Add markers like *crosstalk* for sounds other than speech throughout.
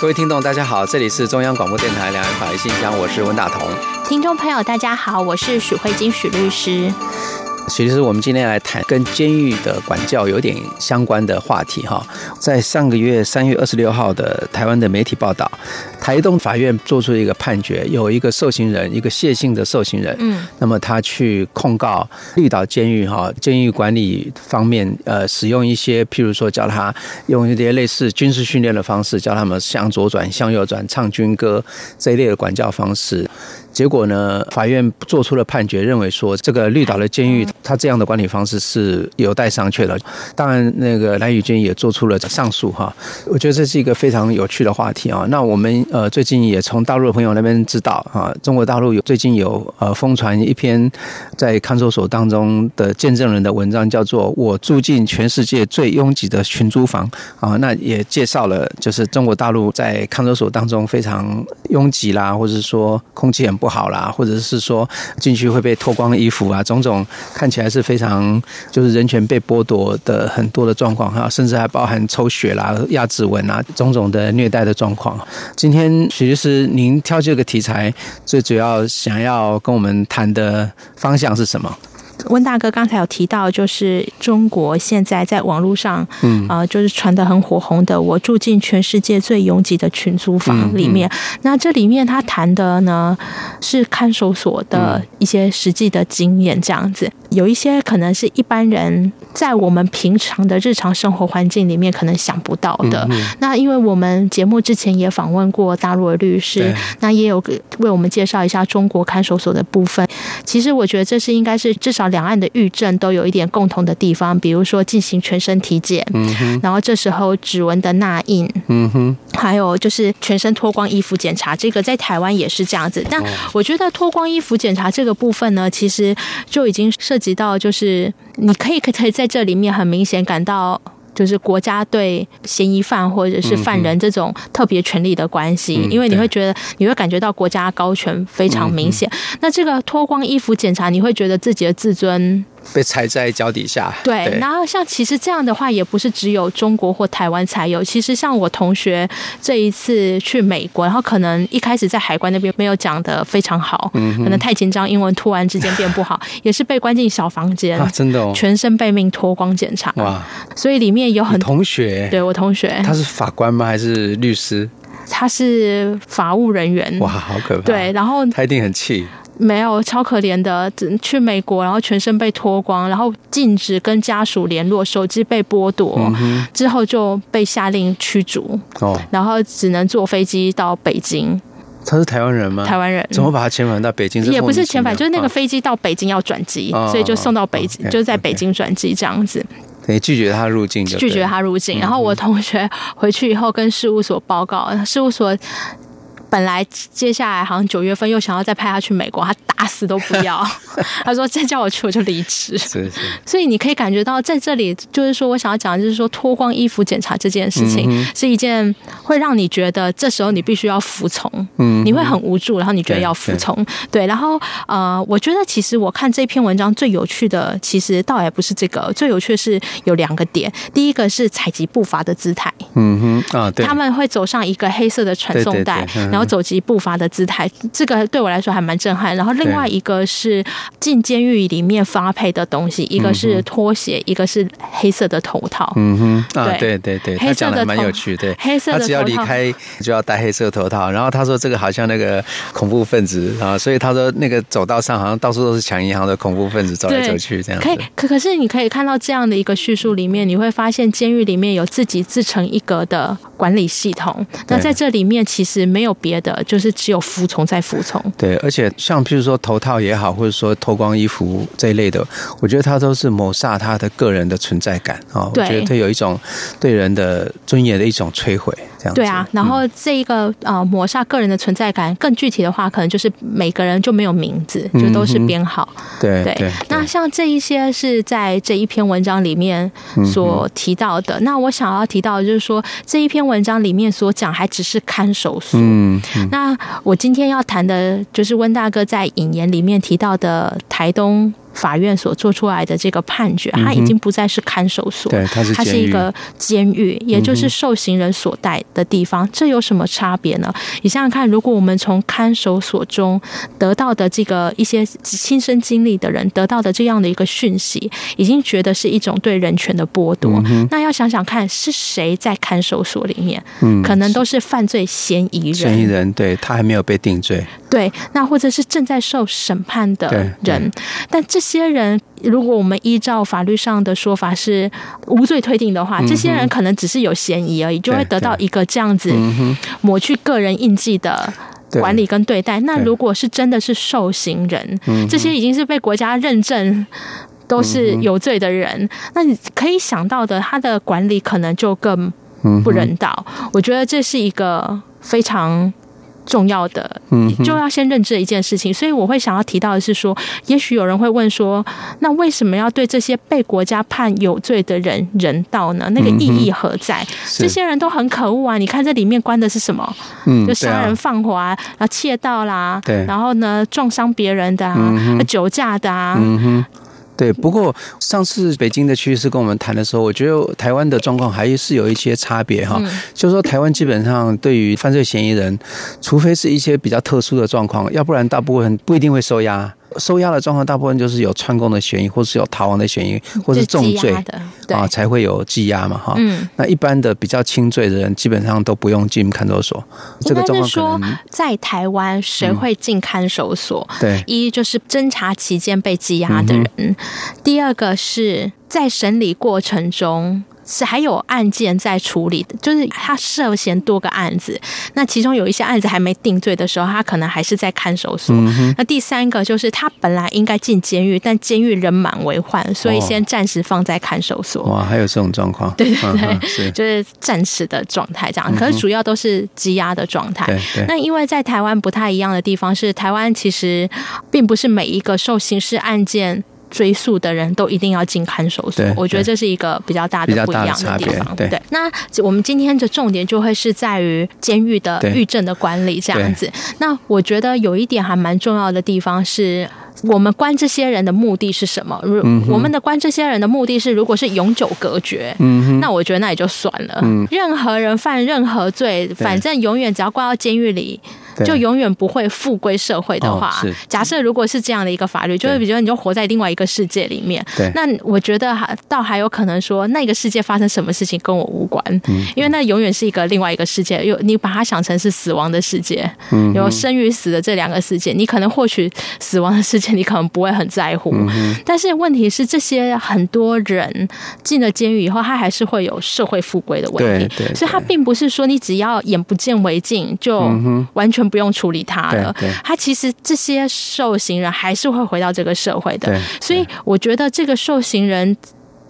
各位听众，大家好，这里是中央广播电台两岸法律信箱，我是温大同。听众朋友，大家好，我是许慧金许律师。其实我们今天来谈跟监狱的管教有点相关的话题哈。在上个月三月二十六号的台湾的媒体报道，台东法院做出一个判决，有一个受刑人，一个谢姓的受刑人，嗯，那么他去控告绿岛监狱哈，监狱管理方面呃，使用一些譬如说叫他用一些类似军事训练的方式，叫他们向左转、向右转、唱军歌这一类的管教方式。结果呢，法院做出了判决，认为说这个绿岛的监狱，他这样的管理方式是有待商榷的。当然，那个蓝宇军也做出了上诉哈。我觉得这是一个非常有趣的话题啊。那我们呃最近也从大陆的朋友那边知道啊，中国大陆有最近有呃疯传一篇在看守所当中的见证人的文章，叫做《我住进全世界最拥挤的群租房》啊。那也介绍了就是中国大陆在看守所当中非常拥挤啦，或者说空气很不。好啦，或者是说进去会被脱光衣服啊，种种看起来是非常就是人权被剥夺的很多的状况哈，甚至还包含抽血啦、压指纹啊，种种的虐待的状况。今天许律师，您挑这个题材，最主要想要跟我们谈的方向是什么？温大哥刚才有提到，就是中国现在在网络上，嗯啊、呃，就是传的很火红的，我住进全世界最拥挤的群租房里面。嗯嗯、那这里面他谈的呢，是看守所的一些实际的经验，这样子，有一些可能是一般人在我们平常的日常生活环境里面可能想不到的。那因为我们节目之前也访问过大陆的律师，那也有为我们介绍一下中国看守所的部分。其实我觉得这是应该是至少。两岸的狱政都有一点共同的地方，比如说进行全身体检，然后这时候指纹的捺印，嗯、哼还有就是全身脱光衣服检查，这个在台湾也是这样子。但我觉得脱光衣服检查这个部分呢，其实就已经涉及到，就是你可以可以在这里面很明显感到。就是国家对嫌疑犯或者是犯人这种特别权利的关系，因为你会觉得你会感觉到国家高权非常明显。那这个脱光衣服检查，你会觉得自己的自尊。被踩在脚底下。对，对，然后像其实这样的话，也不是只有中国或台湾才有。其实像我同学这一次去美国，然后可能一开始在海关那边没有讲的非常好，嗯、可能太紧张，英文突然之间变不好，*laughs* 也是被关进小房间，啊、真的、哦，全身被命脱光检查。哇！所以里面有很多同学，对我同学，他是法官吗？还是律师？他是法务人员。哇，好可怕！对，然后他一定很气。没有，超可怜的，去美国，然后全身被脱光，然后禁止跟家属联络，手机被剥夺，嗯、之后就被下令驱逐，哦，然后只能坐飞机到北京。他是台湾人吗？台湾人。怎么把他遣返到北京？也不是遣返，就是那个飞机到北京要转机，哦、所以就送到北就是在北京转机这样子。可以拒绝他入境就，拒绝他入境。然后我同学回去以后跟事务所报告，事务所。本来接下来好像九月份又想要再派他去美国，他打死都不要。*laughs* 他说再叫我去我就离职。是是。所以你可以感觉到在这里，就是说我想要讲的就是说脱光衣服检查这件事情是一件会让你觉得这时候你必须要服从。嗯。你会很无助，然后你觉得要服从。对。然后呃，我觉得其实我看这篇文章最有趣的，其实倒也不是这个，最有趣的是有两个点。第一个是采集步伐的姿态。嗯哼。啊，对。他们会走上一个黑色的传送带。然后走级步伐的姿态，这个对我来说还蛮震撼。然后另外一个是进监狱里面发配的东西，一个是拖鞋，一个是黑色的头套。嗯哼，啊，对对对，他讲的蛮有趣，对，黑色的头套，他只要离开就要戴黑色头套。然后他说这个好像那个恐怖分子啊，所以他说那个走道上好像到处都是抢银行的恐怖分子走来走去这样。可以，可可是你可以看到这样的一个叙述里面，你会发现监狱里面有自己自成一格的管理系统。那在这里面其实没有别。的就是只有服从再服从，对，而且像譬如说头套也好，或者说脱光衣服这一类的，我觉得他都是抹杀他的个人的存在感啊。对我觉得它有一种对人的尊严的一种摧毁。这样。对啊，然后这一个呃抹杀个人的存在感，更具体的话，可能就是每个人就没有名字，就都是编号。对对。那像这一些是在这一篇文章里面所提到的。那我想要提到的就是说，这一篇文章里面所讲还只是看守所。嗯。那我今天要谈的就是温大哥在引言里面提到的台东。法院所做出来的这个判决，它已经不再是看守所，对，它是它是一个监狱，也就是受刑人所待的地方。嗯、这有什么差别呢？你想想看，如果我们从看守所中得到的这个一些亲身经历的人得到的这样的一个讯息，已经觉得是一种对人权的剥夺。嗯、那要想想看，是谁在看守所里面？嗯，可能都是犯罪嫌疑人。嫌疑人，对，他还没有被定罪。对，那或者是正在受审判的人，但这些人，如果我们依照法律上的说法是无罪推定的话，嗯、这些人可能只是有嫌疑而已，就会得到一个这样子抹去个人印记的管理跟对待。那如果是真的是受刑人，这些已经是被国家认证都是有罪的人，那你可以想到的，他的管理可能就更不人道。我觉得这是一个非常。重要的，就要先认知的一件事情，所以我会想要提到的是说，也许有人会问说，那为什么要对这些被国家判有罪的人人道呢？那个意义何在？这些人都很可恶啊！你看这里面关的是什么？就杀人放火啊，然后窃盗啦，对然后呢，撞伤别人的啊，酒驾的啊。对，不过上次北京的区域是跟我们谈的时候，我觉得台湾的状况还是有一些差别哈。就是说，台湾基本上对于犯罪嫌疑人，除非是一些比较特殊的状况，要不然大部分不一定会收押。收押的状况，大部分就是有串供的嫌疑，或是有逃亡的嫌疑，或是重罪的啊，才会有羁押嘛，哈。嗯。那一般的比较轻罪的人，基本上都不用进看守所。这个状况说，在台湾谁会进看守所？对，一就是侦查期间被羁押的人，第二个是在审理过程中。是还有案件在处理的，就是他涉嫌多个案子，那其中有一些案子还没定罪的时候，他可能还是在看守所。嗯、那第三个就是他本来应该进监狱，但监狱人满为患，所以先暂时放在看守所。哇，还有这种状况？对对对，*laughs* 就是暂时的状态这样。可是主要都是羁押的状态。嗯、那因为在台湾不太一样的地方是，台湾其实并不是每一个受刑事案件。追诉的人都一定要进看守所，我觉得这是一个比较大的不一样的地方。对，那我们今天的重点就会是在于监狱的狱政的管理这样子。那我觉得有一点还蛮重要的地方是，我们关这些人的目的是什么？如我们的关这些人的目的是，如果是永久隔绝，那我觉得那也就算了。任何人犯任何罪，反正永远只要关到监狱里。就永远不会复归社会的话，假设如果是这样的一个法律，就是比如说你就活在另外一个世界里面，那我觉得还倒还有可能说那个世界发生什么事情跟我无关，因为那永远是一个另外一个世界，有你把它想成是死亡的世界，有生与死的这两个世界，你可能获取死亡的世界，你可能不会很在乎，但是问题是这些很多人进了监狱以后，他还是会有社会复归的问题，所以他并不是说你只要眼不见为净就完全。不用处理他了，他其实这些受刑人还是会回到这个社会的，所以我觉得这个受刑人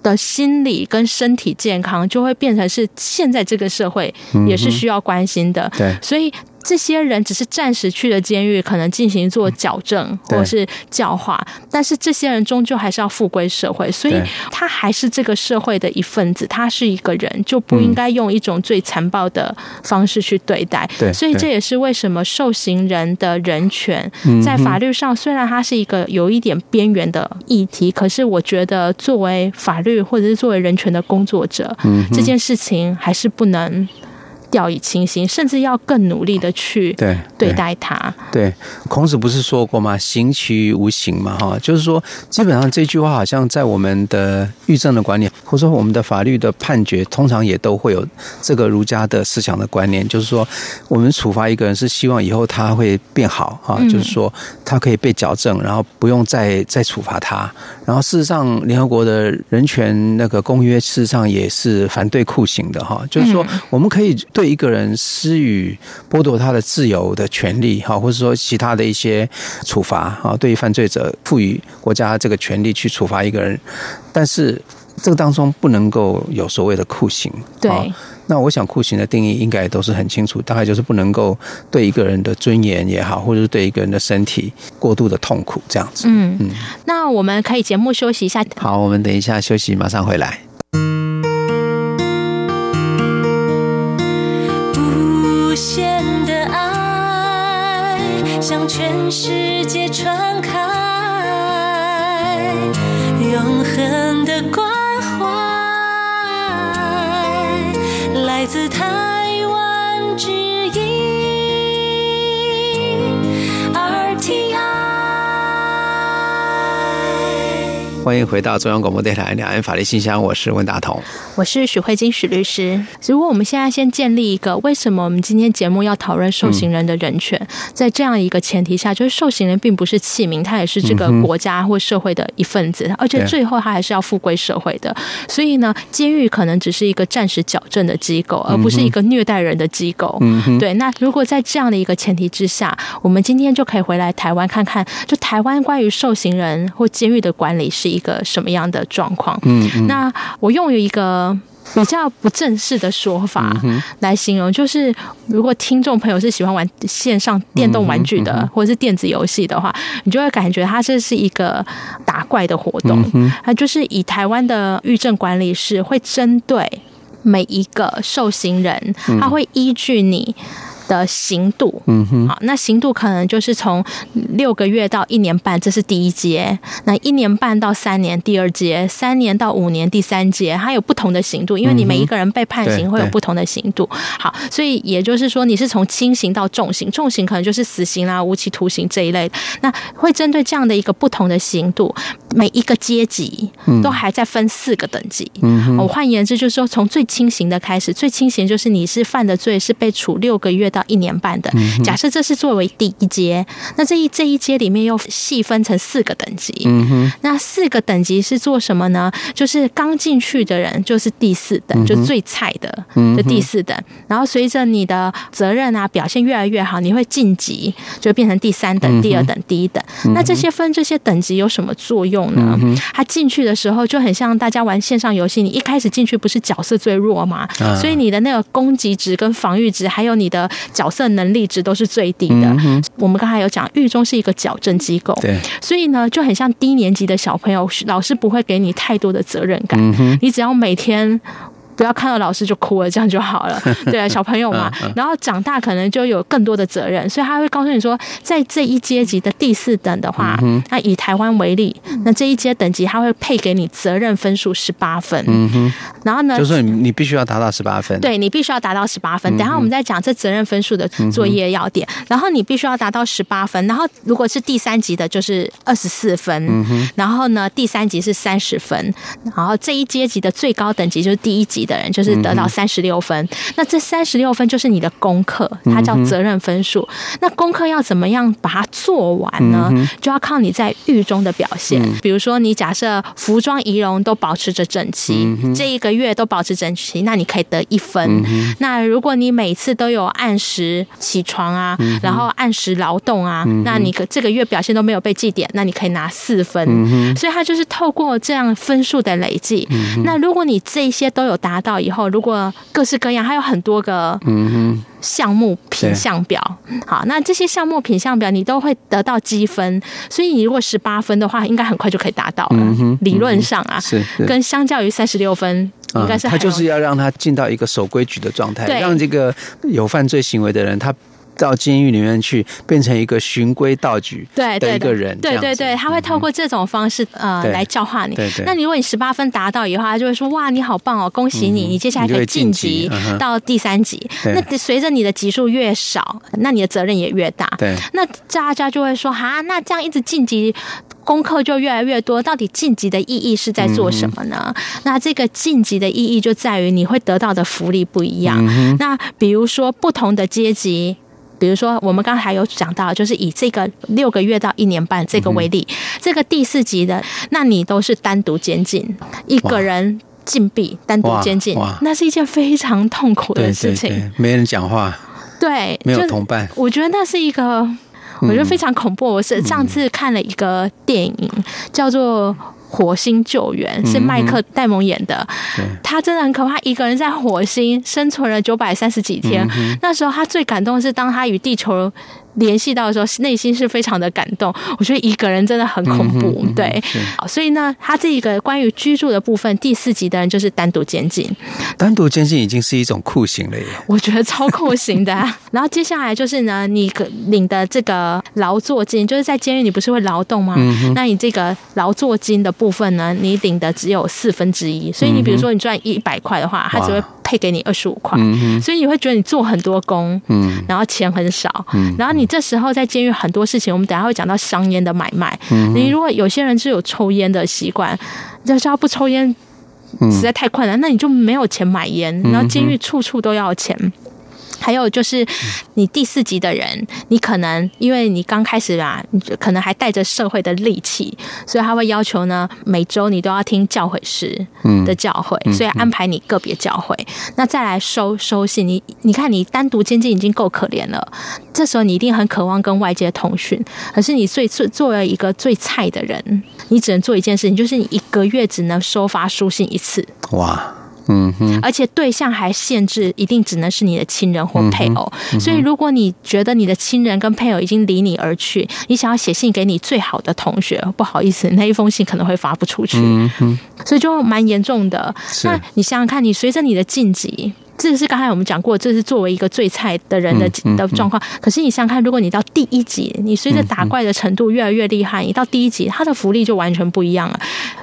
的心理跟身体健康就会变成是现在这个社会也是需要关心的，对。所以。这些人只是暂时去了监狱，可能进行做矫正或者是教化，但是这些人终究还是要复归社会，所以他还是这个社会的一份子，他是一个人，就不应该用一种最残暴的方式去对待。对，所以这也是为什么受刑人的人权在法律上虽然它是一个有一点边缘的议题，可是我觉得作为法律或者是作为人权的工作者，这件事情还是不能。掉以轻心，甚至要更努力的去对对待他。对，对，孔子不是说过吗？行其于无形嘛，哈，就是说，基本上这句话好像在我们的狱政的观念，或者说我们的法律的判决，通常也都会有这个儒家的思想的观念，就是说，我们处罚一个人是希望以后他会变好啊，就是说他可以被矫正，然后不用再再处罚他。然后事实上，联合国的人权那个公约事实上也是反对酷刑的哈，就是说我们可以。对一个人施予剥夺他的自由的权利，哈，或者说其他的一些处罚，哈，对于犯罪者赋予国家这个权利去处罚一个人，但是这个当中不能够有所谓的酷刑，对。那我想酷刑的定义应该都是很清楚，大概就是不能够对一个人的尊严也好，或者是对一个人的身体过度的痛苦这样子。嗯嗯。那我们可以节目休息一下。好，我们等一下休息，马上回来。全世界传开，永恒欢迎回到中央广播电台两岸法律信箱，我是温大同，我是许慧金许律师。如果我们现在先建立一个，为什么我们今天节目要讨论受刑人的人权？嗯、在这样一个前提下，就是受刑人并不是器皿，他也是这个国家或社会的一份子，嗯、而且最后他还是要复归社会的。所以呢，监狱可能只是一个暂时矫正的机构，而不是一个虐待人的机构。嗯、对。那如果在这样的一个前提之下，我们今天就可以回来台湾看看，就台湾关于受刑人或监狱的管理是一。一个什么样的状况？嗯，嗯，那我用一个比较不正式的说法来形容，就是如果听众朋友是喜欢玩线上电动玩具的，或者是电子游戏的话，你就会感觉它这是一个打怪的活动。它就是以台湾的狱政管理室会针对每一个受刑人，他会依据你。的刑度，嗯哼，好，那刑度可能就是从六个月到一年半，这是第一阶；那一年半到三年，第二阶；三年到五年，第三阶。它有不同的刑度，因为你每一个人被判刑会有不同的刑度。好，所以也就是说，你是从轻刑到重刑，重刑可能就是死刑啦、无期徒刑这一类的。那会针对这样的一个不同的刑度，每一个阶级都还在分四个等级。嗯，我换言之就是说，从最轻刑的开始，最轻刑就是你是犯的罪是被处六个月到。到一年半的，假设这是作为第一阶，那这一这一阶里面又细分成四个等级。嗯哼，那四个等级是做什么呢？就是刚进去的人就是第四等，就最菜的，就第四等。然后随着你的责任啊表现越来越好，你会晋级，就变成第三等、第二等、第一等。那这些分这些等级有什么作用呢？他进去的时候就很像大家玩线上游戏，你一开始进去不是角色最弱吗？所以你的那个攻击值跟防御值，还有你的角色能力值都是最低的。嗯、我们刚才有讲，狱中是一个矫正机构，对，所以呢，就很像低年级的小朋友，老师不会给你太多的责任感，嗯、你只要每天。不要看到老师就哭了，这样就好了。*laughs* 对啊，小朋友嘛，然后长大可能就有更多的责任，所以他会告诉你说，在这一阶级的第四等的话，那以台湾为例，那这一阶等级他会配给你责任分数十八分。嗯哼。然后呢，就是你你必须要达到十八分。对，你必须要达到十八分。等下我们再讲这责任分数的作业要点。然后你必须要达到十八分。然后如果是第三级的，就是二十四分。嗯哼。然后呢，第三级是三十分。然后这一阶级的最高等级就是第一级。的人就是得到三十六分，嗯、那这三十六分就是你的功课，它叫责任分数。嗯、那功课要怎么样把它做完呢？嗯、就要靠你在狱中的表现。嗯、比如说，你假设服装仪容都保持着整齐，嗯、这一个月都保持整齐，那你可以得一分。嗯、那如果你每次都有按时起床啊，嗯、然后按时劳动啊，嗯、那你可这个月表现都没有被记点，那你可以拿四分。嗯、所以它就是透过这样分数的累计。嗯、那如果你这些都有达。拿到以后，如果各式各样，还有很多个项目品项表，好，那这些项目品项表你都会得到积分，所以你如果十八分的话，应该很快就可以达到了。理论上啊，是跟相较于三十六分，应该是他就是要让他进到一个守规矩的状态，让这个有犯罪行为的人他。到监狱里面去，变成一个循规蹈矩的一个人，对对对，对，他会透过这种方式呃来教化你。对对。那你如果你十八分达到以后，他就会说哇，你好棒哦，恭喜你，你接下来可以晋级到第三级。那随着你的级数越少，那你的责任也越大。对。那大家就会说哈，那这样一直晋级，功课就越来越多，到底晋级的意义是在做什么呢？那这个晋级的意义就在于你会得到的福利不一样。那比如说不同的阶级。比如说，我们刚才有讲到，就是以这个六个月到一年半这个为例，这个第四级的，那你都是单独监禁，一个人禁闭，单独监禁，那是一件非常痛苦的事情，对对对，没人讲话，对，没有同伴，我觉得那是一个，我觉得非常恐怖。我是上次看了一个电影，叫做。火星救援》，是麦克戴蒙演的。他真的很可怕，一个人在火星生存了九百三十几天。那时候他最感动的是，当他与地球。联系到的时候，内心是非常的感动。我觉得一个人真的很恐怖，嗯、对。好，所以呢，他这个关于居住的部分，第四集的人就是单独监禁。单独监禁已经是一种酷刑了耶。我觉得超酷刑的。*laughs* 然后接下来就是呢，你领的这个劳作金，就是在监狱你不是会劳动吗？嗯、那你这个劳作金的部分呢，你领的只有四分之一。所以你比如说你赚一百块的话，他只会。配给你二十五块，嗯、所以你会觉得你做很多工，嗯、然后钱很少，嗯、然后你这时候在监狱很多事情，我们等下会讲到香烟的买卖。嗯、你如果有些人是有抽烟的习惯，就是他不抽烟实在太困难，嗯、那你就没有钱买烟，然后监狱处处都要钱。还有就是，你第四级的人，你可能因为你刚开始吧，你可能还带着社会的戾气，所以他会要求呢，每周你都要听教诲师的教诲，所以安排你个别教诲。那再来收收信，你你看你单独监禁已经够可怜了，这时候你一定很渴望跟外界通讯，可是你最最作为一个最菜的人，你只能做一件事情，就是你一个月只能收发书信一次。哇。嗯哼，而且对象还限制，一定只能是你的亲人或配偶。所以，如果你觉得你的亲人跟配偶已经离你而去，你想要写信给你最好的同学，不好意思，那一封信可能会发不出去。嗯哼，所以就蛮严重的。那你想想看，你随着你的晋级，这是刚才我们讲过，这是作为一个最菜的人的的状况。可是你想想看，如果你到第一级，你随着打怪的程度越来越厉害，你到第一级，他的福利就完全不一样了。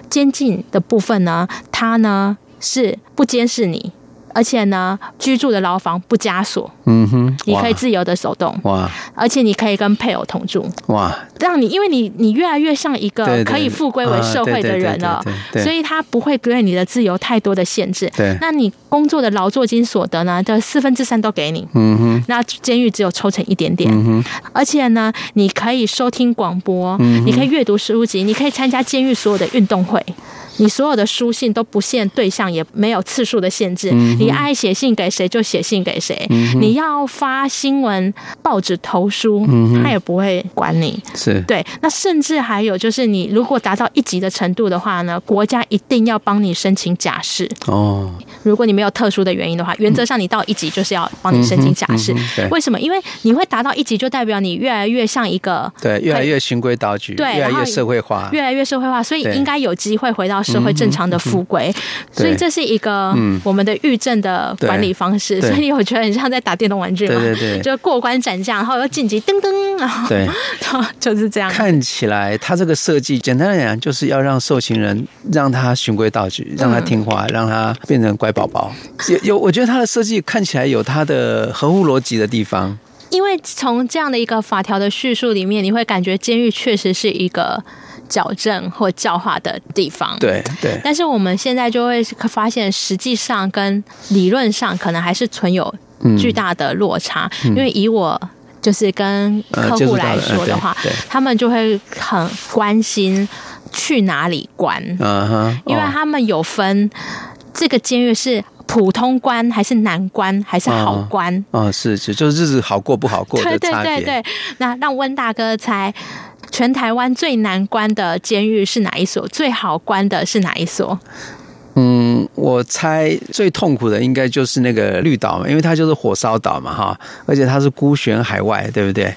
监禁的部分呢，他呢？是不监视你，而且呢，居住的牢房不加锁，嗯哼，你可以自由的走动，哇，而且你可以跟配偶同住，哇，让你因为你你越来越像一个可以复归为社会的人了，所以他不会对你的自由太多的限制，对，那你工作的劳作金所得呢，的四分之三都给你，嗯哼，那监狱只有抽成一点点，嗯哼，而且呢，你可以收听广播，嗯，你可以阅读书籍，你可以参加监狱所有的运动会。你所有的书信都不限对象，也没有次数的限制。嗯、你爱写信给谁就写信给谁。嗯、你要发新闻报纸投书，嗯、他也不会管你。是对。那甚至还有就是，你如果达到一级的程度的话呢，国家一定要帮你申请假释。哦。如果你没有特殊的原因的话，原则上你到一级就是要帮你申请假释。嗯、为什么？因为你会达到一级，就代表你越来越像一个对，越来越循规蹈矩，对，越来越社会化，越来越社会化，所以应该有机会回到。社会正常的复归，所以这是一个我们的狱政的管理方式，所以我觉得很像在打电动玩具嘛，对对对，就过关斩将，然后又晋级，噔噔，然后对，*laughs* 就是这样。看起来他这个设计，简单来讲，就是要让受刑人让他循规蹈矩，让他听话，让他变成乖宝宝。有有，我觉得他的设计看起来有他的合乎逻辑的地方，因为从这样的一个法条的叙述里面，你会感觉监狱确实是一个。矫正或教化的地方，对对，但是我们现在就会发现，实际上跟理论上可能还是存有巨大的落差。嗯、因为以我就是跟客户来说的话，他们就会很关心去哪里关，因为他们有分这个监狱是普通关还是难关还是好关，哦，哦，是是，就是日子好过不好过的差别。对对对对，那让温大哥猜。全台湾最难关的监狱是哪一所？最好关的是哪一所？嗯，我猜最痛苦的应该就是那个绿岛嘛，因为它就是火烧岛嘛，哈，而且它是孤悬海外，对不对？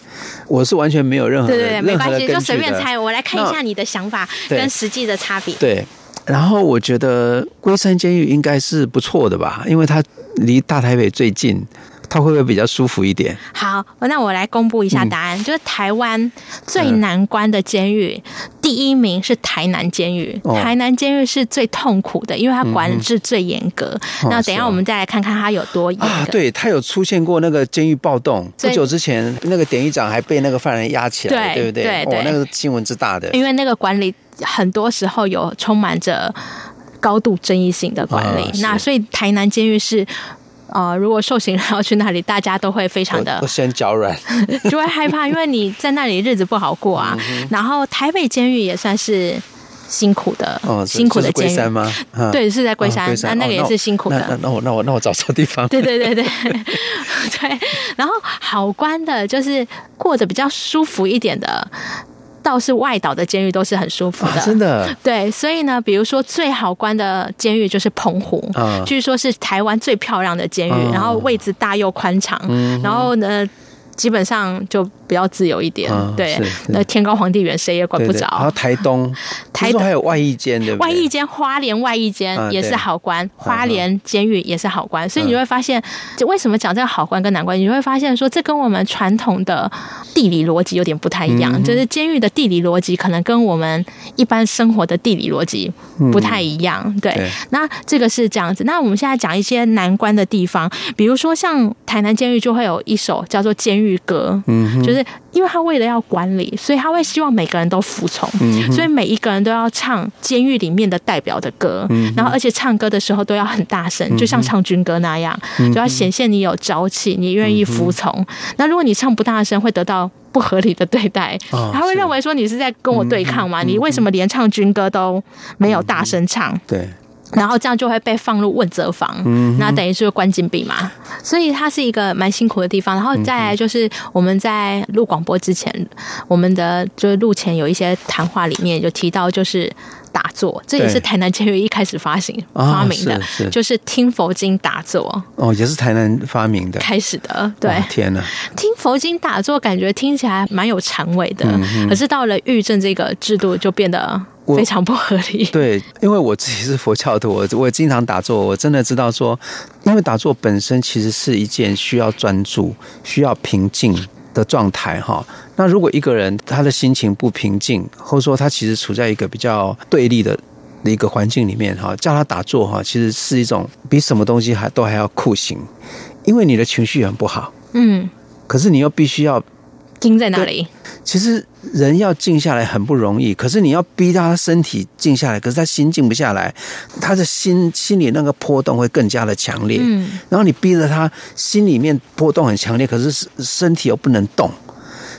我是完全没有任何的对对对，没关系，就随便猜。我来看一下你的想法跟实际的差别。对，然后我觉得龟山监狱应该是不错的吧，因为它离大台北最近。它会不会比较舒服一点？好，那我来公布一下答案，嗯、就是台湾最难关的监狱，嗯、第一名是台南监狱。哦、台南监狱是最痛苦的，因为它管制最严格。嗯、那等一下我们再来看看它有多严格。啊，对，它有出现过那个监狱暴动，不久之前那个典狱长还被那个犯人压起来，对，对不对？对，对哦，那个新闻之大的，因为那个管理很多时候有充满着高度争议性的管理。啊、那所以台南监狱是。呃，如果受刑人要去那里，大家都会非常的先脚软，*laughs* 就会害怕，因为你在那里日子不好过啊。嗯、然后台北监狱也算是辛苦的，哦、辛苦的监狱。对，是在龟山，那、哦、那个也是辛苦的。那那我那我那我找错地方。*laughs* 对对对对 *laughs* 对。然后好关的就是过着比较舒服一点的。倒是外岛的监狱都是很舒服的，啊、真的。对，所以呢，比如说最好关的监狱就是澎湖，啊、据说是台湾最漂亮的监狱，啊、然后位置大又宽敞，嗯、然后呢，基本上就。比较自由一点，嗯、对，那天高皇帝远，谁也管不着。然后台东，台东还有外役监，对不对？外役监，花莲外役监也是好关，嗯、花莲监狱也是好关。嗯、所以你会发现，就为什么讲这个好关跟难关，你就会发现说，这跟我们传统的地理逻辑有点不太一样。嗯、就是监狱的地理逻辑可能跟我们一般生活的地理逻辑不太一样。嗯、对，对那这个是这样子。那我们现在讲一些难关的地方，比如说像台南监狱就会有一首叫做《监狱歌》，嗯，就是。因为他为了要管理，所以他会希望每个人都服从，嗯、所以每一个人都要唱监狱里面的代表的歌，嗯、然后而且唱歌的时候都要很大声，就像唱军歌那样，嗯、就要显现你有朝气，你愿意服从。嗯、那如果你唱不大声，会得到不合理的对待，哦、他会认为说你是在跟我对抗吗？嗯、你为什么连唱军歌都没有大声唱？嗯、对。然后这样就会被放入问责房，嗯、那等于是关禁闭嘛，所以它是一个蛮辛苦的地方。然后再来就是我们在录广播之前，我们的就是录前有一些谈话里面有提到，就是打坐，这也是台南监狱一开始发行发明的，是是就是听佛经打坐。哦，也是台南发明的，开始的。对，天哪，听佛经打坐感觉听起来蛮有禅味的，嗯、可是到了狱政这个制度就变得。非常不合理。*laughs* 对，因为我自己是佛教徒，我我也经常打坐，我真的知道说，因为打坐本身其实是一件需要专注、需要平静的状态哈。那如果一个人他的心情不平静，或者说他其实处在一个比较对立的的一个环境里面哈，叫他打坐哈，其实是一种比什么东西还都还要酷刑，因为你的情绪很不好，嗯，可是你又必须要。静在哪里？其实人要静下来很不容易，可是你要逼他身体静下来，可是他心静不下来，他的心心里那个波动会更加的强烈。嗯，然后你逼着他心里面波动很强烈，可是身体又不能动，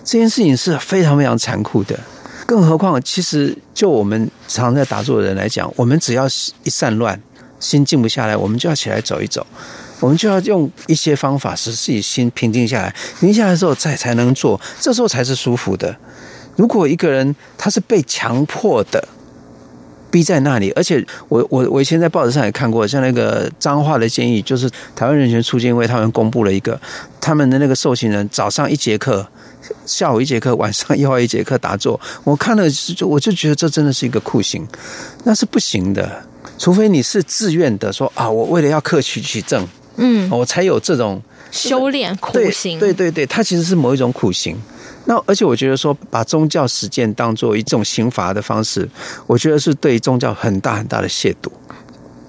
这件事情是非常非常残酷的。更何况，其实就我们常在打坐的人来讲，我们只要一散乱，心静不下来，我们就要起来走一走。我们就要用一些方法使自己心平静下来，平静下来之后再才能做，这时候才是舒服的。如果一个人他是被强迫的逼在那里，而且我我我以前在报纸上也看过，像那个脏话的建议，就是台湾人权促进会他们公布了一个他们的那个受刑人早上一节课，下午一节课，晚上又要一节课打坐。我看了我就觉得这真的是一个酷刑，那是不行的，除非你是自愿的说啊，我为了要克取取证。嗯，我才有这种修炼苦行。对对对，它其实是某一种苦行。那而且我觉得说，把宗教实践当做一种刑罚的方式，我觉得是对宗教很大很大的亵渎。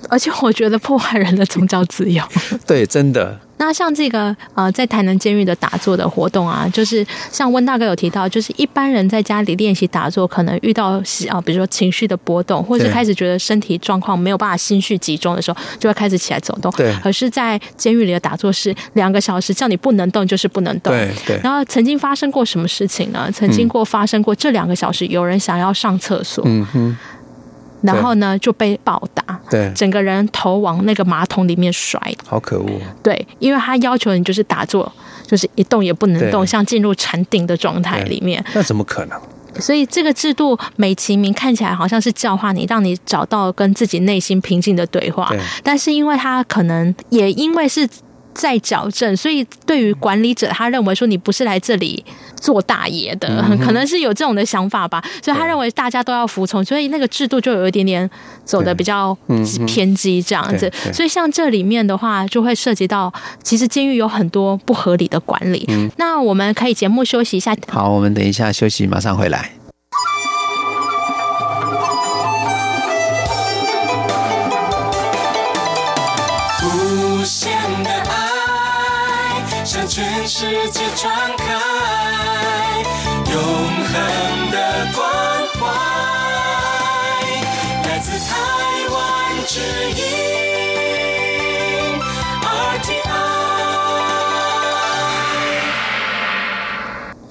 而且我觉得破坏人的宗教自由。*laughs* 对，真的。那像这个呃，在台南监狱的打坐的活动啊，就是像温大哥有提到，就是一般人在家里练习打坐，可能遇到啊，比如说情绪的波动，或是开始觉得身体状况没有办法心绪集中的时候，就会开始起来走动。对。可是，在监狱里的打坐是两个小时，叫你不能动就是不能动。对对。然后曾经发生过什么事情呢？曾经过发生过这两个小时，有人想要上厕所。嗯哼。然后呢，就被暴打，对，整个人头往那个马桶里面摔，好可恶。对，因为他要求你就是打坐，就是一动也不能动，像进入禅定的状态里面。那怎么可能？所以这个制度美其名看起来好像是教化你，让你找到跟自己内心平静的对话。对但是因为他可能也因为是。在矫正，所以对于管理者，他认为说你不是来这里做大爷的，可能是有这种的想法吧。所以他认为大家都要服从，所以那个制度就有一点点走的比较偏激这样子。所以像这里面的话，就会涉及到，其实监狱有很多不合理的管理。嗯、那我们可以节目休息一下。好，我们等一下休息，马上回来。全世界传开永人的关怀，来自台湾之音。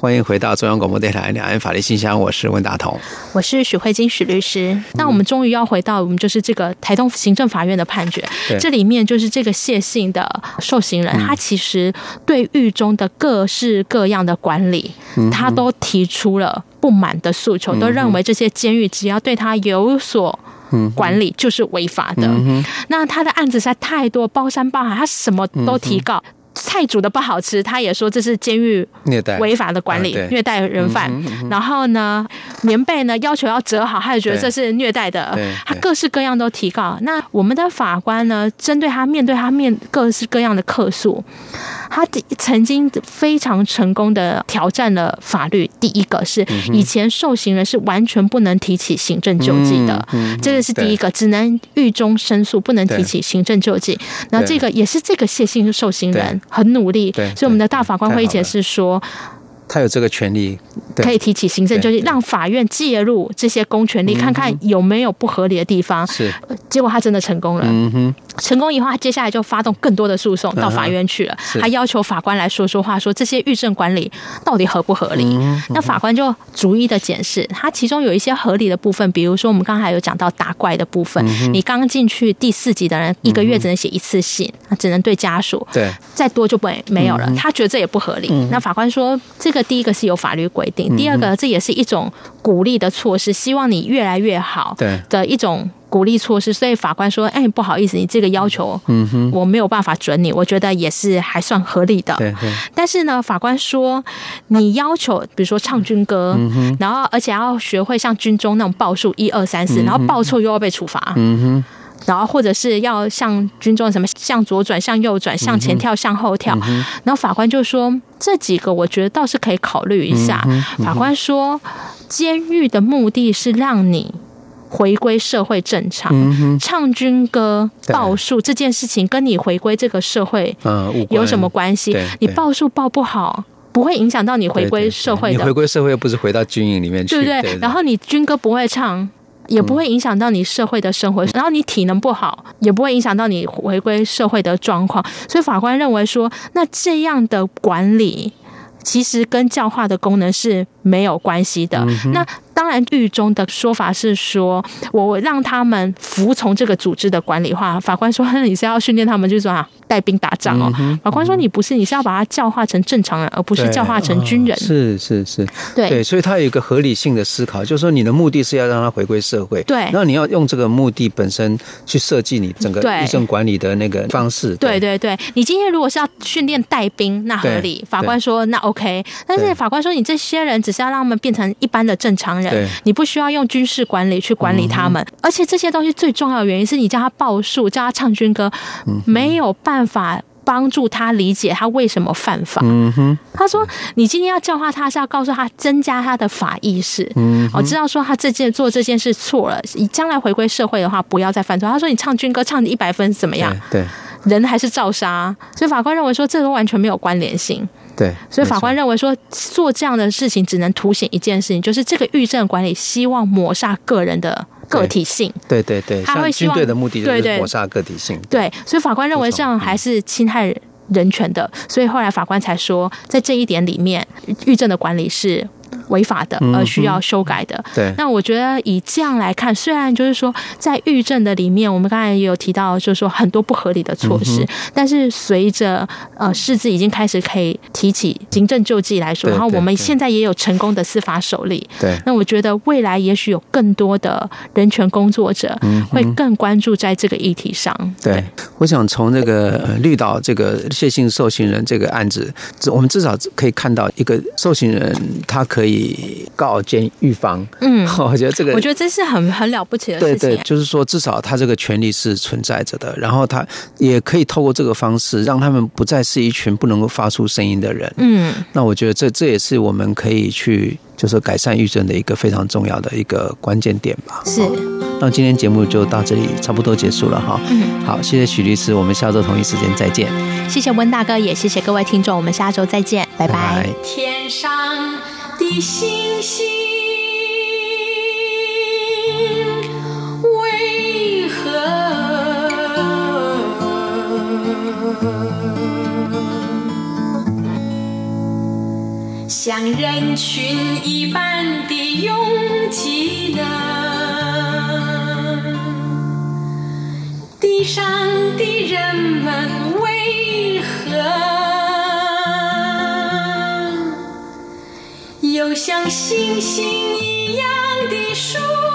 欢迎回到中央广播电台两岸法律信箱，我是温大同，我是许慧金许律师。那我们终于要回到我们就是这个台东行政法院的判决，这里面就是这个谢姓的受刑人，他其实对狱中的各式各样的管理，他都提出了不满的诉求，都认为这些监狱只要对他有所管理就是违法的。那他的案子实在太多，包山包海，他什么都提告。菜煮的不好吃，他也说这是监狱虐待违法的管理，虐待人犯。然后呢，棉被呢要求要折好，他也觉得这是虐待的。他各式各样都提告。那我们的法官呢，针对他面对他面各式各样的客诉，他曾经非常成功的挑战了法律。第一个是以前受刑人是完全不能提起行政救济的，这个是第一个，只能狱中申诉，不能提起行政救济。那这个也是这个谢姓受刑人。很努力，所以我们的大法官会解释说，他有这个权利，可以提起行政救济，让法院介入这些公权力，看看有没有不合理的地方。是，结果他真的成功了。嗯哼。成功以后，他接下来就发动更多的诉讼到法院去了。他要求法官来说说话，说这些狱政管理到底合不合理？那法官就逐一的检视，他其中有一些合理的部分，比如说我们刚才有讲到打怪的部分。你刚进去第四级的人，一个月只能写一次信，只能对家属。对，再多就没没有了。他觉得这也不合理。那法官说，这个第一个是有法律规定，第二个这也是一种鼓励的措施，希望你越来越好。对的一种。鼓励措施，所以法官说：“哎，不好意思，你这个要求，嗯哼，我没有办法准你。我觉得也是还算合理的。对对。但是呢，法官说，你要求，比如说唱军歌，然后而且要学会像军中那种报数一二三四，然后报错又要被处罚，嗯哼，然后或者是要像军中什么向左转、向右转、向前跳、向后跳，然后法官就说这几个，我觉得倒是可以考虑一下。法官说，监狱的目的是让你。”回归社会正常，唱军歌报数这件事情跟你回归这个社会有什么关系？你报数报不好，不会影响到你回归社会的。你回归社会又不是回到军营里面去，对不对？然后你军歌不会唱，也不会影响到你社会的生活。然后你体能不好，也不会影响到你回归社会的状况。所以法官认为说，那这样的管理其实跟教化的功能是没有关系的。那。当然，狱中的说法是说，我让他们服从这个组织的管理化。法官说，*laughs* 你是要训练他们，就是说带兵打仗哦。法官说，你不是，你是要把他教化成正常人，而不是教化成军人。是是是，对对，所以他有一个合理性的思考，就是说你的目的是要让他回归社会。对，那你要用这个目的本身去设计你整个医政管理的那个方式。对对对，你今天如果是要训练带兵，那合理。法官说那 OK，但是法官说你这些人只是要让他们变成一般的正常人。对，你不需要用军事管理去管理他们，而且这些东西最重要的原因是你叫他报数，叫他唱军歌，没有办法帮助他理解他为什么犯法。他说，你今天要教化他是要告诉他增加他的法意识，嗯我知道说他这件做这件事错了，你将来回归社会的话不要再犯错。他说你唱军歌唱一百分怎么样？对，人还是照杀。所以法官认为说这都完全没有关联性。对，所以法官认为说，做这样的事情只能凸显一件事情，就是这个狱政管理希望抹杀个人的个体性。对对对，他会希望军队的目的就是抹杀个体性。对，对，所以法官认为这样还是侵害人权的，所以后来法官才说，在这一点里面，狱政的管理是。违法的，而需要修改的。嗯、对，那我觉得以这样来看，虽然就是说在预政的里面，我们刚才也有提到，就是说很多不合理的措施，嗯、但是随着呃，市字已经开始可以提起行政救济来说，然后我们现在也有成功的司法首例。对，那我觉得未来也许有更多的人权工作者会更关注在这个议题上。对，对我想从这个绿岛这个谢姓受刑人这个案子，我们至少可以看到一个受刑人他可以。告监狱方，嗯，*laughs* 我觉得这个，我觉得这是很很了不起的事情。对对，就是说，至少他这个权利是存在着的，然后他也可以透过这个方式，让他们不再是一群不能够发出声音的人。嗯，那我觉得这这也是我们可以去，就是改善抑郁症的一个非常重要的一个关键点吧。是。那今天节目就到这里，差不多结束了哈。嗯，好，谢谢许律师，我们下周同一时间再见。谢谢温大哥，也谢谢各位听众，我们下周再见，拜拜。拜拜。天上的星星为何像人群一般的拥挤呢？地上的人们就像星星一样的数？